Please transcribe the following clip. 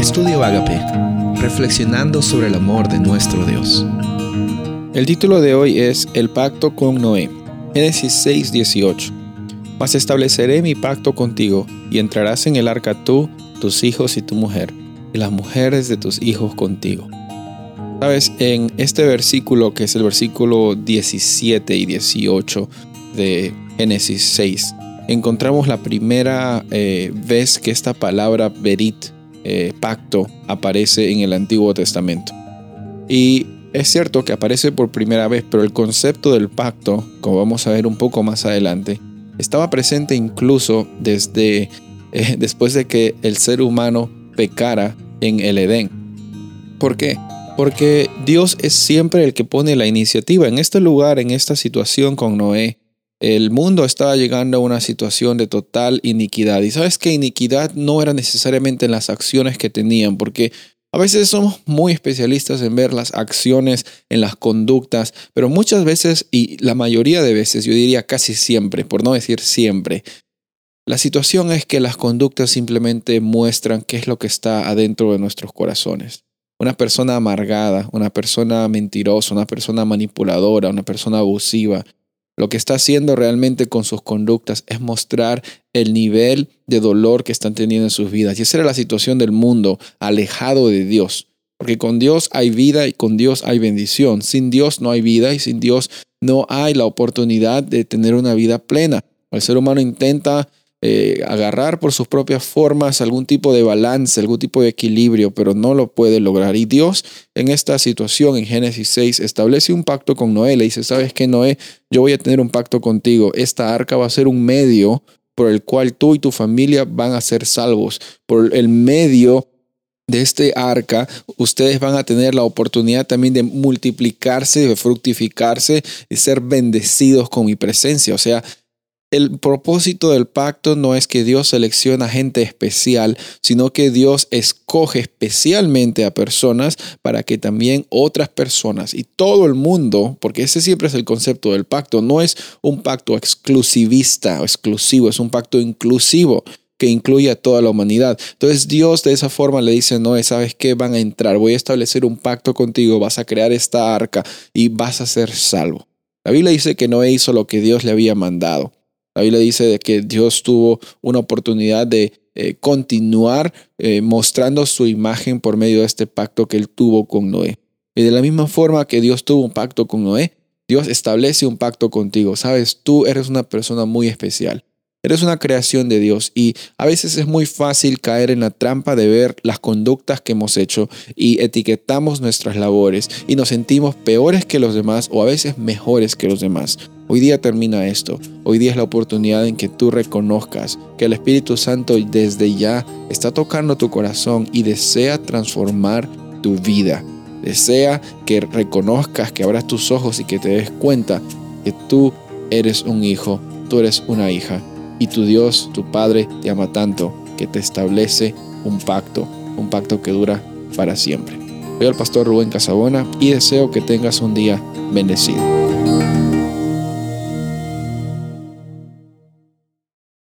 Estudio Agape, reflexionando sobre el amor de nuestro Dios. El título de hoy es El pacto con Noé. Génesis 6:18. Mas estableceré mi pacto contigo, y entrarás en el arca tú, tus hijos y tu mujer, y las mujeres de tus hijos contigo. Sabes, en este versículo, que es el versículo 17 y 18 de Génesis 6, encontramos la primera eh, vez que esta palabra berit, eh, pacto, aparece en el Antiguo Testamento. Y es cierto que aparece por primera vez, pero el concepto del pacto, como vamos a ver un poco más adelante, estaba presente incluso desde eh, después de que el ser humano pecara en el Edén. ¿Por qué? Porque Dios es siempre el que pone la iniciativa. En este lugar, en esta situación con Noé, el mundo estaba llegando a una situación de total iniquidad. Y sabes que iniquidad no era necesariamente en las acciones que tenían, porque a veces somos muy especialistas en ver las acciones, en las conductas, pero muchas veces, y la mayoría de veces, yo diría casi siempre, por no decir siempre, la situación es que las conductas simplemente muestran qué es lo que está adentro de nuestros corazones. Una persona amargada, una persona mentirosa, una persona manipuladora, una persona abusiva, lo que está haciendo realmente con sus conductas es mostrar el nivel de dolor que están teniendo en sus vidas. Y esa era la situación del mundo alejado de Dios. Porque con Dios hay vida y con Dios hay bendición. Sin Dios no hay vida y sin Dios no hay la oportunidad de tener una vida plena. El ser humano intenta eh, agarrar por sus propias formas algún tipo de balance, algún tipo de equilibrio, pero no lo puede lograr. Y Dios en esta situación, en Génesis 6, establece un pacto con Noé. Le dice, sabes que Noé, yo voy a tener un pacto contigo. Esta arca va a ser un medio por el cual tú y tu familia van a ser salvos. Por el medio de este arca, ustedes van a tener la oportunidad también de multiplicarse, de fructificarse y ser bendecidos con mi presencia. O sea, el propósito del pacto no es que Dios selecciona gente especial, sino que Dios escoge especialmente a personas para que también otras personas y todo el mundo, porque ese siempre es el concepto del pacto, no es un pacto exclusivista o exclusivo, es un pacto inclusivo que incluye a toda la humanidad. Entonces Dios de esa forma le dice, no, ¿sabes qué? Van a entrar, voy a establecer un pacto contigo, vas a crear esta arca y vas a ser salvo. La Biblia dice que Noé hizo lo que Dios le había mandado. La Biblia dice de que Dios tuvo una oportunidad de eh, continuar eh, mostrando su imagen por medio de este pacto que él tuvo con Noé. Y de la misma forma que Dios tuvo un pacto con Noé, Dios establece un pacto contigo. Sabes, tú eres una persona muy especial. Eres una creación de Dios y a veces es muy fácil caer en la trampa de ver las conductas que hemos hecho y etiquetamos nuestras labores y nos sentimos peores que los demás o a veces mejores que los demás. Hoy día termina esto. Hoy día es la oportunidad en que tú reconozcas que el Espíritu Santo desde ya está tocando tu corazón y desea transformar tu vida. Desea que reconozcas, que abras tus ojos y que te des cuenta que tú eres un hijo, tú eres una hija y tu Dios, tu Padre, te ama tanto que te establece un pacto, un pacto que dura para siempre. Soy el pastor Rubén Casabona y deseo que tengas un día bendecido.